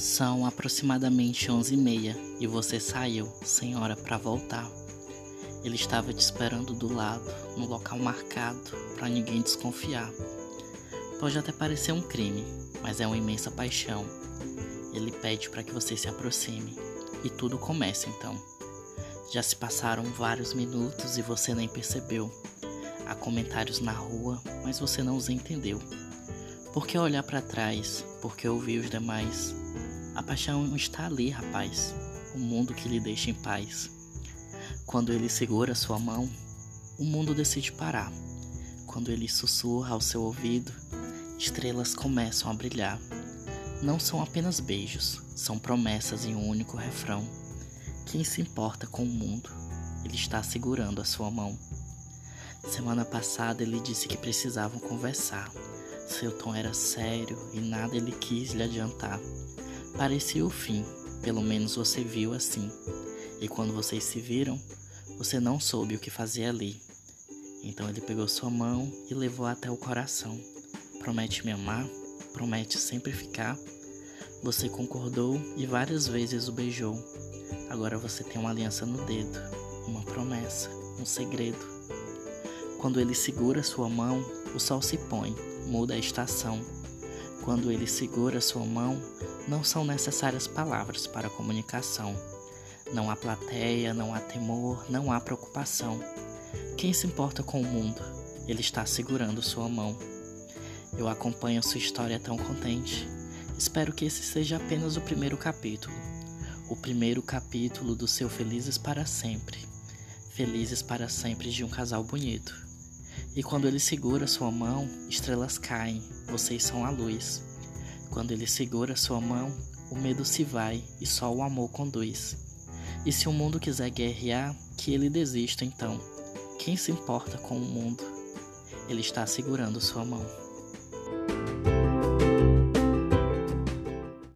São aproximadamente onze e meia e você saiu sem hora para voltar. Ele estava te esperando do lado, no local marcado, para ninguém desconfiar. Pode até parecer um crime, mas é uma imensa paixão. Ele pede para que você se aproxime e tudo começa então. Já se passaram vários minutos e você nem percebeu. Há comentários na rua, mas você não os entendeu. Por que olhar para trás? Por que ouvir os demais? A paixão está ali, rapaz. O mundo que lhe deixa em paz. Quando ele segura sua mão, o mundo decide parar. Quando ele sussurra ao seu ouvido, estrelas começam a brilhar. Não são apenas beijos, são promessas em um único refrão. Quem se importa com o mundo? Ele está segurando a sua mão. Semana passada ele disse que precisavam conversar. Seu tom era sério e nada ele quis lhe adiantar. Parecia o fim, pelo menos você viu assim. E quando vocês se viram, você não soube o que fazer ali. Então ele pegou sua mão e levou até o coração. Promete me amar? Promete sempre ficar? Você concordou e várias vezes o beijou. Agora você tem uma aliança no dedo, uma promessa, um segredo. Quando ele segura sua mão, o sol se põe, muda a estação. Quando ele segura sua mão, não são necessárias palavras para a comunicação. Não há plateia, não há temor, não há preocupação. Quem se importa com o mundo? Ele está segurando sua mão. Eu acompanho sua história tão contente. Espero que esse seja apenas o primeiro capítulo. O primeiro capítulo do seu Felizes para Sempre. Felizes para sempre de um casal bonito. E quando ele segura sua mão, estrelas caem, vocês são a luz. Quando ele segura sua mão, o medo se vai e só o amor conduz. E se o mundo quiser guerrear, que ele desista então. Quem se importa com o mundo? Ele está segurando sua mão.